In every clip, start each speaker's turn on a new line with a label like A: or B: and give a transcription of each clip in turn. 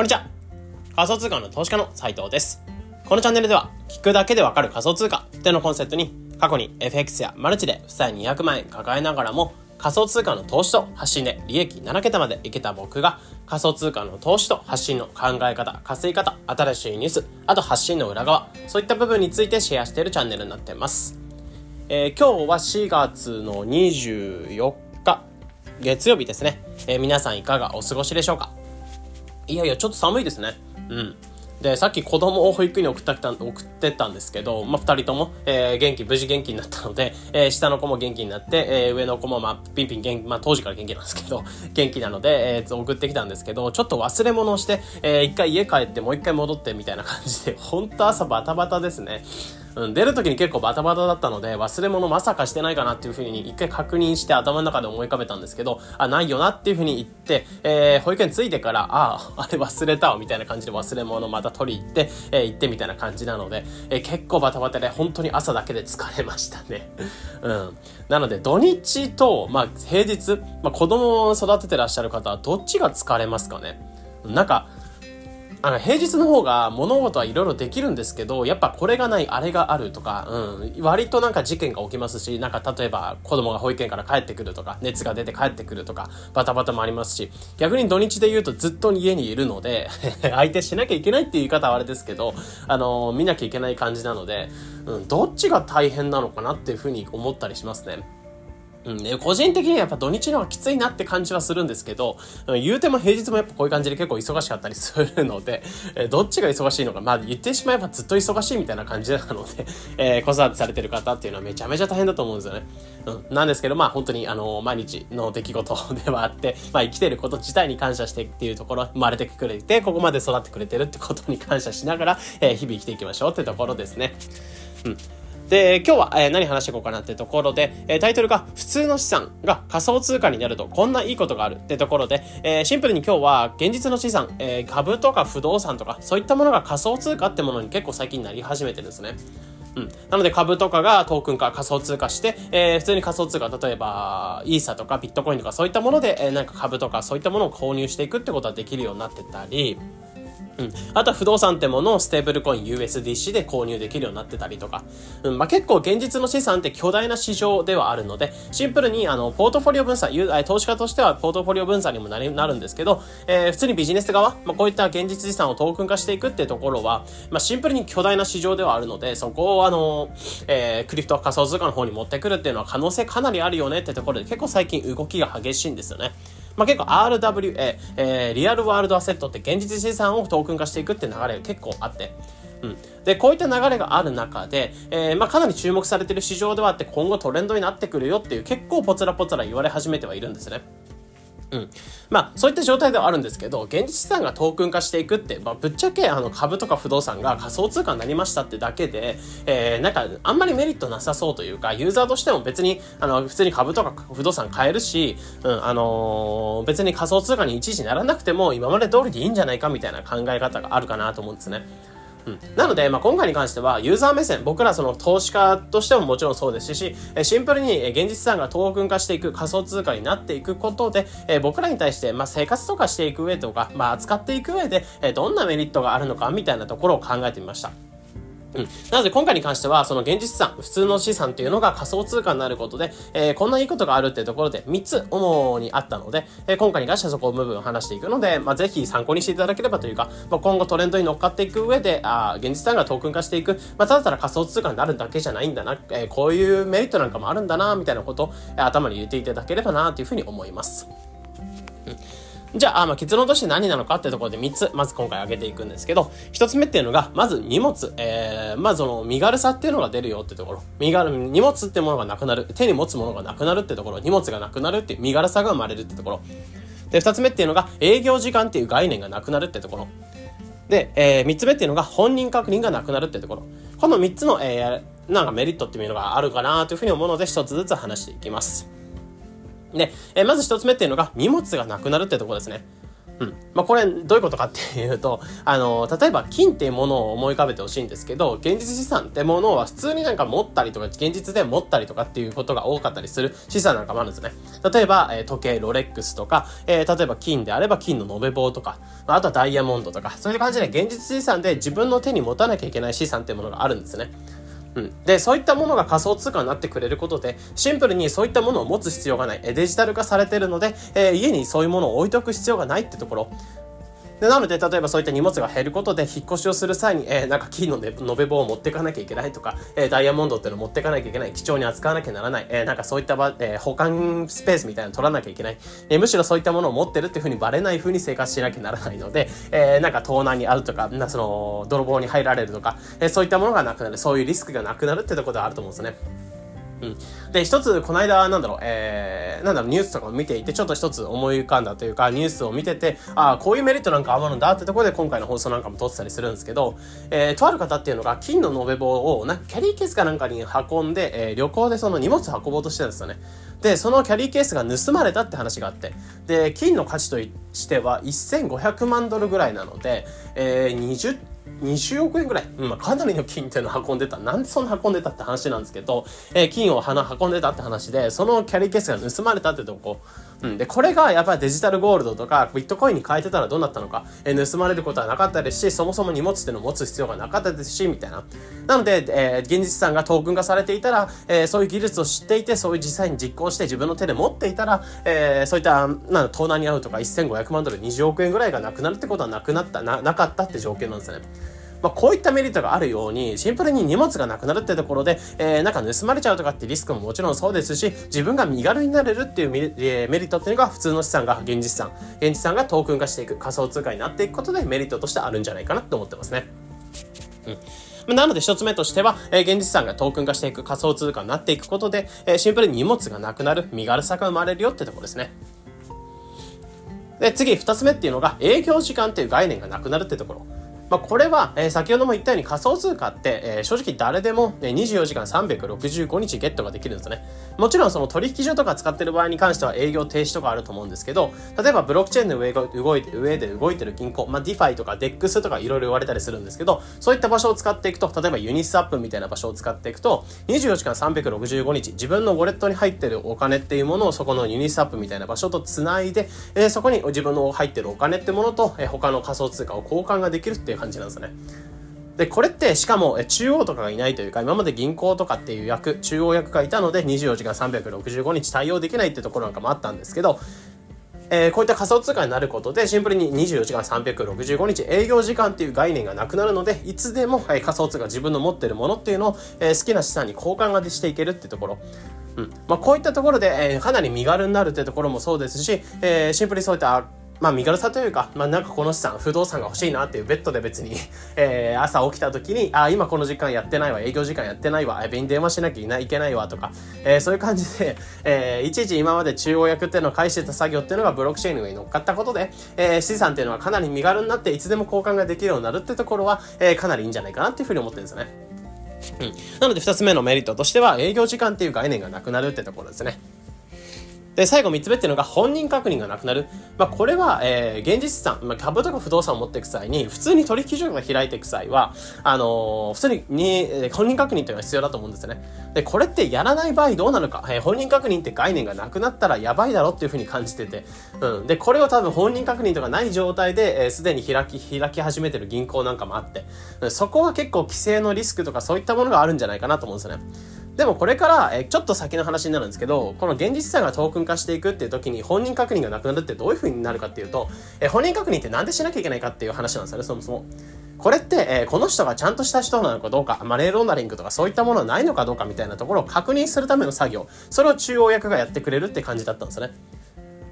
A: こんにちは。仮想通貨の投資家の斉藤です。このチャンネルでは、聞くだけでわかる仮想通貨ってのコンセプトに、過去に FX やマルチで負債200万円抱えながらも、仮想通貨の投資と発信で利益7桁までいけた僕が仮想通貨の投資と発信の考え方、稼ぎ方、新しいニュース、あと発信の裏側、そういった部分についてシェアしているチャンネルになってます。えー、今日は4月の24日、月曜日ですね。えー、皆さんいかがお過ごしでしょうか？いやいや、ちょっと寒いですね。うん。で、さっき子供を保育園に送ってた、送ってたんですけど、まあ、二人とも、えー、元気、無事元気になったので、えー、下の子も元気になって、えー、上の子も、まあ、ピンピン元気、まあ、当時から元気なんですけど、元気なので、えー、送ってきたんですけど、ちょっと忘れ物をして、えー、一回家帰ってもう一回戻ってみたいな感じで、ほんと朝バタバタですね。うん、出る時に結構バタバタだったので、忘れ物まさかしてないかなっていうふうに一回確認して頭の中で思い浮かべたんですけど、あ、ないよなっていうふうに言って、えー、保育園着いてから、ああ、あれ忘れた、みたいな感じで忘れ物また取り行って、えー、行ってみたいな感じなので、えー、結構バタバタで本当に朝だけで疲れましたね。うん。なので土日と、まあ平日、まあ子供を育ててらっしゃる方はどっちが疲れますかねなんか、あの、平日の方が物事はいろいろできるんですけど、やっぱこれがない、あれがあるとか、うん、割となんか事件が起きますし、なんか例えば子供が保育園から帰ってくるとか、熱が出て帰ってくるとか、バタバタもありますし、逆に土日で言うとずっと家にいるので 相手しなきゃいけないっていう言い方はあれですけど、あの、見なきゃいけない感じなので、うん、どっちが大変なのかなっていうふうに思ったりしますね。うん、個人的にはやっぱ土日の方がきついなって感じはするんですけど、言うても平日もやっぱこういう感じで結構忙しかったりするので、えどっちが忙しいのか、まあ言ってしまえばずっと忙しいみたいな感じなので、えー、子育てされてる方っていうのはめちゃめちゃ大変だと思うんですよね。うん、なんですけど、まあ本当にあの、毎日の出来事ではあって、まあ生きてること自体に感謝してっていうところ、生まれてくれて、ここまで育ってくれてるってことに感謝しながら、えー、日々生きていきましょうってところですね。うん。で、今日は、えー、何話していこうかなってところで、えー、タイトルが普通の資産が仮想通貨になるとこんないいことがあるってところで、えー、シンプルに今日は現実の資産、え株とか不動産とかそういったものが仮想通貨ってものに結構最近なり始めてるんですね。うん。なので株とかがトークン化、仮想通貨して、えー、普通に仮想通貨、例えば、イーサとかビットコインとかそういったもので、えー、なんか株とかそういったものを購入していくってことはできるようになってたり、うん。あとは不動産ってものをステーブルコイン USDC で購入できるようになってたりとか。うん。まあ、結構現実の資産って巨大な市場ではあるので、シンプルにあの、ポートフォリオ分散、投資家としてはポートフォリオ分散にもななるんですけど、えー、普通にビジネス側、まあ、こういった現実資産をトークン化していくってところは、まあ、シンプルに巨大な市場ではあるので、そこをあの、えー、クリプト仮想通貨の方に持ってくるっていうのは可能性かなりあるよねってところで結構最近動きが激しいんですよね。まあ、結構 RWA、えー、リアルワールドアセットって現実資産をトークン化していくって流れが結構あって、うん。で、こういった流れがある中で、えー、まあ、かなり注目されてる市場ではあって今後トレンドになってくるよっていう結構ポツラポツラ言われ始めてはいるんですね。うん。まあ、そういった状態ではあるんですけど、現実資産がトークン化していくって、まあ、ぶっちゃけ、あの、株とか不動産が仮想通貨になりましたってだけで、えー、なんか、あんまりメリットなさそうというか、ユーザーとしても別に、あの、普通に株とか不動産買えるし、うん、あのー、別に仮想通貨に一時ならなくても、今まで通りでいいんじゃないかみたいな考え方があるかなと思うんですね。うん、なので、まあ、今回に関しては、ユーザー目線、僕らその投資家としてももちろんそうですし、シンプルに現実資産がトークン化していく、仮想通貨になっていくことで、え僕らに対して、まあ、生活とかしていく上とか、まあ、扱っていく上で、えどんなメリットがあるのか、みたいなところを考えてみました。うん。なので今回に関しては、その現実資産、普通の資産っていうのが仮想通貨になることで、えー、こんないいことがあるっていうところで3つ主にあったので、えー、今回に関してはそこを部分を話していくので、まあ、ぜひ参考にしていただければというか、まあ、今後トレンドに乗っかっていく上で、あ現実資産がトークン化していく、まあ、ただただ仮想通貨になるだけじゃないんだな、えー、こういうメリットなんかもあるんだな、みたいなことを、え、頭に入れていただければな、というふうに思います。うんじゃあ、まあ、結論として何なのかってところで3つ、まず今回挙げていくんですけど、1つ目っていうのが、まず荷物。えー、まあ、その、身軽さっていうのが出るよってところ。身軽、荷物ってものがなくなる。手に持つものがなくなるってところ。荷物がなくなるっていう身軽さが生まれるってところ。で、2つ目っていうのが、営業時間っていう概念がなくなるってところ。で、えー、3つ目っていうのが、本人確認がなくなるってところ。この3つの、えー、なんかメリットっていうのがあるかなというふうに思うので、1つずつ話していきます。で、えー、まず1つ目っていうのが、荷物がなくなるってとこですね。うん。まあ、これ、どういうことかっていうと、あの、例えば金っていうものを思い浮かべてほしいんですけど、現実資産ってものは普通になんか持ったりとか、現実で持ったりとかっていうことが多かったりする資産なんかもあるんですね。例えば、えー、時計、ロレックスとか、えー、例えば金であれば金の延べ棒とか、あとはダイヤモンドとか、そういう感じで現実資産で自分の手に持たなきゃいけない資産っていうものがあるんですね。うん、でそういったものが仮想通貨になってくれることでシンプルにそういったものを持つ必要がない。デジタル化されてるので、えー、家にそういうものを置いとく必要がないってところ。でなので、例えばそういった荷物が減ることで、引っ越しをする際に、えー、なんか金の延べ棒を持っていかなきゃいけないとか、えー、ダイヤモンドっていうのを持っていかなきゃいけない、貴重に扱わなきゃならない、えー、なんかそういった場、えー、保管スペースみたいなの取らなきゃいけない、えー、むしろそういったものを持ってるっていうふうにバレないふうに生活しなきゃならないので、えー、なんか盗難に遭うとか、なその、泥棒に入られるとか、えー、そういったものがなくなる、そういうリスクがなくなるってところであると思うんですよね。うん。で、一つ、この間、なんだろう、えー、なんだろう、ニュースとかを見ていて、ちょっと一つ思い浮かんだというか、ニュースを見てて、ああ、こういうメリットなんかあるんだってところで、今回の放送なんかも撮ってたりするんですけど、えー、とある方っていうのが、金の延べ棒を、なんかキャリーケースかなんかに運んで、えー、旅行でその荷物運ぼうとしてるんですよね。で、そのキャリーケースが盗まれたって話があって、で、金の価値としては1500万ドルぐらいなので、えー、20 20億円ぐらい、うんまあ、かなりの金っていうのを運んでた。なんでそんな運んでたって話なんですけど、えー、金を花運んでたって話で、そのキャリーケースが盗まれたってとこ、うん。で、これがやっぱりデジタルゴールドとかビットコインに変えてたらどうなったのか、えー、盗まれることはなかったですし、そもそも荷物っていうのを持つ必要がなかったですし、みたいな。なので、えー、現実資産がトークン化されていたら、えー、そういう技術を知っていて、そういう実際に実行して自分の手で持っていたら、えー、そういった、なん盗難に遭うとか1500万ドル20億円ぐらいがなくなるってことはなくなった、な、なかったって条件なんですね。まあ、こういったメリットがあるように、シンプルに荷物がなくなるってところで、えー、なんか盗まれちゃうとかってリスクももちろんそうですし、自分が身軽になれるっていうメ,、え、メリットっていうのが普通の資産が現実資産、現実資産がトークン化していく仮想通貨になっていくことでメリットとしてあるんじゃないかなって思ってますね。うん。なので一つ目としては、えー、現実資産がトークン化していく仮想通貨になっていくことで、えー、シンプルに荷物がなくなる、身軽さが生まれるよってところですね。で、次二つ目っていうのが営業時間っていう概念がなくなるってところ。まあ、これは、えー、先ほども言ったように仮想通貨って、えー、正直誰でも、ね、24時間365日ゲットができるんですね。もちろんその取引所とか使ってる場合に関しては営業停止とかあると思うんですけど、例えばブロックチェーンで上動いて、上で動いてる銀行、まあ、DeFi とか DEX とかいろいろ言われたりするんですけど、そういった場所を使っていくと、例えばユニスアップみたいな場所を使っていくと、24時間365日、自分のウォレットに入ってるお金っていうものをそこのユニスアップみたいな場所とつないで、えー、そこに自分の入ってるお金ってものと、えー、他の仮想通貨を交換ができるっていう感じなんですね。で、これってしかも中央とかがいないというか、今まで銀行とかっていう役、中央役がいたので24時間365日対応できないってところなんかもあったんですけど、えー、こういった仮想通貨になることでシンプルに24時間365日営業時間っていう概念がなくなるので、いつでも、えー、仮想通貨自分の持ってるものっていうのを、えー、好きな資産に交換がしていけるってところ。うん。まあ、こういったところで、えー、かなり身軽になるっていうところもそうですし、えー、シンプルにそういったまあ身軽さというか、まあなんかこの資産、不動産が欲しいなっていうベッドで別に えー、朝起きた時に、あ、今この時間やってないわ、営業時間やってないわ、便に電話しなきゃいけないわとか、えー、そういう感じで、えー、いちいち今まで中央役っていうのを返してた作業っていうのがブロックチェーンの上に乗っかったことで、えー、資産っていうのはかなり身軽になっていつでも交換ができるようになるってところは、えー、かなりいいんじゃないかなっていうふうに思ってるんですよね。うん。なので二つ目のメリットとしては、営業時間っていう概念がなくなるってところですね。で、最後3つ目っていうのが本人確認がなくなる。まあ、これは、えー、現実資産、まあ、株とか不動産を持っていく際に、普通に取引所が開いていく際は、あのー、普通にに、えー、本人確認っていうのが必要だと思うんですよね。で、これってやらない場合どうなるか、えー、本人確認って概念がなくなったらやばいだろっていうふうに感じてて、うん。で、これを多分本人確認とかない状態で、えー、すでに開き、開き始めてる銀行なんかもあって、そこは結構規制のリスクとかそういったものがあるんじゃないかなと思うんですよね。でもこれから、えちょっと先の話になるんですけど、この現実さがトークン化していくっていう時に本人確認がなくなるってどういう風になるかっていうと、え本人確認ってなんでしなきゃいけないかっていう話なんですよね、そもそも。これって、え、この人がちゃんとした人なのかどうか、マネーロンダリングとかそういったものはないのかどうかみたいなところを確認するための作業、それを中央役がやってくれるって感じだったんですよね。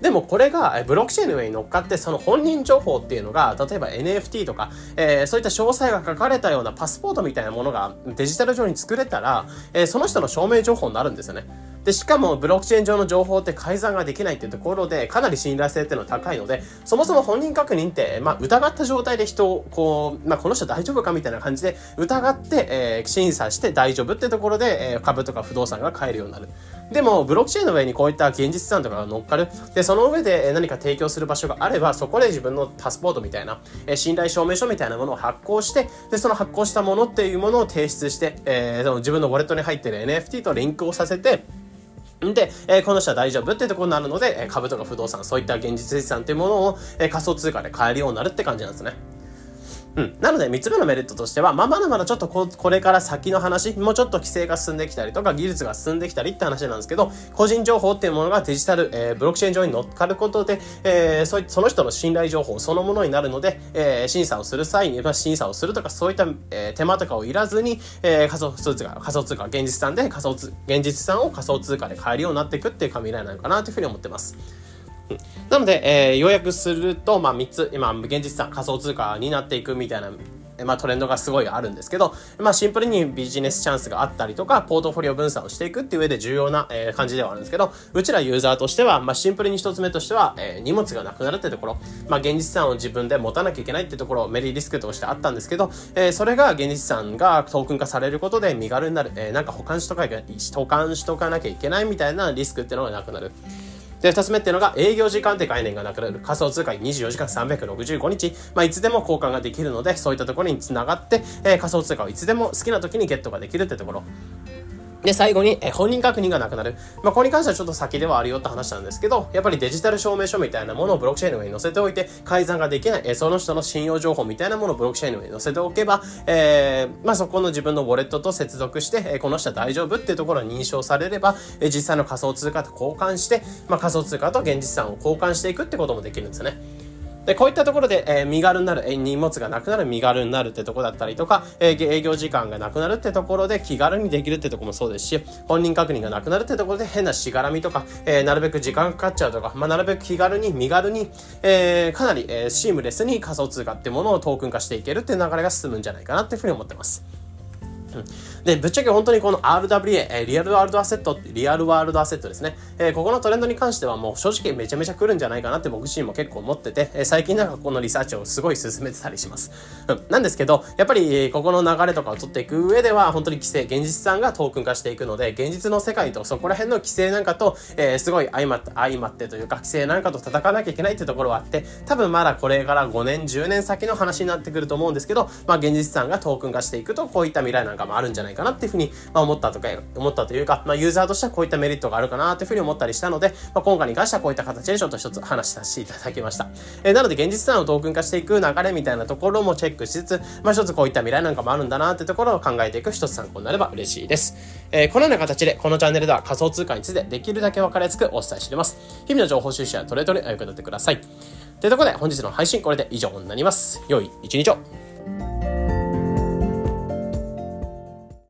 A: でもこれがブロックチェーンの上に乗っかってその本人情報っていうのが例えば NFT とか、えー、そういった詳細が書かれたようなパスポートみたいなものがデジタル上に作れたら、えー、その人の証明情報になるんですよね。で、しかもブロックチェーン上の情報って改ざんができないっていうところでかなり信頼性っていうのは高いので、そもそも本人確認って、まあ疑った状態で人をこう、まあこの人大丈夫かみたいな感じで疑って、えー、審査して大丈夫ってところで、えー、株とか不動産が買えるようになる。でも、ブロックチェーンの上にこういった現実資産とかが乗っかる。で、その上で何か提供する場所があれば、そこで自分のパスポートみたいな、え信頼証明書みたいなものを発行して、で、その発行したものっていうものを提出して、えー、自分のウォレットに入ってる NFT とリンクをさせて、で、えー、この人は大丈夫ってところになるので、え株とか不動産、そういった現実資産っていうものを、え仮想通貨で買えるようになるって感じなんですね。うん。なので、3つ目のメリットとしては、まあ、まだまだちょっとここれから先の話、もうちょっと規制が進んできたりとか、技術が進んできたりって話なんですけど、個人情報っていうものがデジタル、えー、ブロックチェーン上に乗っかることで、えー、そその人の信頼情報そのものになるので、えー、審査をする際に、まあ、審査をするとか、そういった、えー、手間とかをいらずに、えー、仮想通貨、仮想通貨、現実産で仮想通、現実産を仮想通貨で買えるようになっていくっていう未来なのかなというふうに思ってます。なので、えー、要約すると、まあ、3つ、今、現実資産、仮想通貨になっていくみたいなまあ、トレンドがすごいあるんですけど、まあ、シンプルにビジネスチャンスがあったりとか、ポートフォリオ分散をしていくっていう上で重要な、えー、感じではあるんですけど、うちらユーザーとしては、まあ、シンプルに一つ目としては、えー、荷物がなくなるってところ、まあ、現実資産を自分で持たなきゃいけないってところ、メリーリスクとしてあったんですけど、えー、それが現実資産がトークン化されることで身軽になる、えー、なんか保管しとか、保管しとかなきゃいけないみたいなリスクっていうのがなくなる。で、二つ目っていうのが営業時間って概念がなくなる。仮想通貨24時間365日、まあ、いつでも交換ができるので、そういったところにつながって、えー、仮想通貨をいつでも好きな時にゲットができるってところ。で、最後に、え本人確認がなくなる。まあ、これに関してはちょっと先ではあるよって話なんですけど、やっぱりデジタル証明書みたいなものをブロックチェーンの上に載せておいて、改ざんができない、えその人の信用情報みたいなものをブロックチェーンの上に載せておけば、えー、まあ、そこの自分のウォレットと接続して、えこの人は大丈夫っていうところを認証されれば、え実際の仮想通貨と交換して、まあ、仮想通貨と現実資産を交換していくってこともできるんですね。で、こういったところで、えー、身軽になる、えー、荷物がなくなる、身軽になるってとこだったりとか、えー、営業時間がなくなるってところで気軽にできるってとこもそうですし、本人確認がなくなるってところで変なしがらみとか、えー、なるべく時間かかっちゃうとか、まあ、なるべく気軽に、身軽に、えー、かなり、えー、シームレスに仮想通貨ってものをトークン化していけるっていう流れが進むんじゃないかなっていうふうに思ってます。うんで、ぶっちゃけ本当にこの RWA、えリアルワールドアセット、リアルワールドアセットですね。えー、ここのトレンドに関してはもう正直めちゃめちゃ来るんじゃないかなって僕自身も結構思ってて、え、最近なんかこのリサーチをすごい進めてたりします。うん。なんですけど、やっぱりここの流れとかを取っていく上では本当に規制、現実さんがトークン化していくので、現実の世界とそこら辺の規制なんかと、えー、すごい相まって、相まってというか規制なんかと戦わなきゃいけないってところはあって、多分まだこれから5年、10年先の話になってくると思うんですけど、まあ現実さんがトークン化していくと、こういった未来なんかもあるんじゃないかかなっていうふうに、まあ、思ったとか、思ったというか、まあ、ユーザーとしてはこういったメリットがあるかなというふうに思ったりしたので、まあ、今回に関してはこういった形でちょっと一つ話させていただきました。えー、なので、現実資産をトークン化していく流れみたいなところもチェックしつつ、まあ、一つこういった未来なんかもあるんだなってところを考えていく一つ参考になれば嬉しいです。えー、このような形で、このチャンネルでは仮想通貨についてできるだけ分かりやすくお伝えしています。日々の情報収集やトレードにお役立てください。というところで、本日の配信これで以上になります。良い一日を。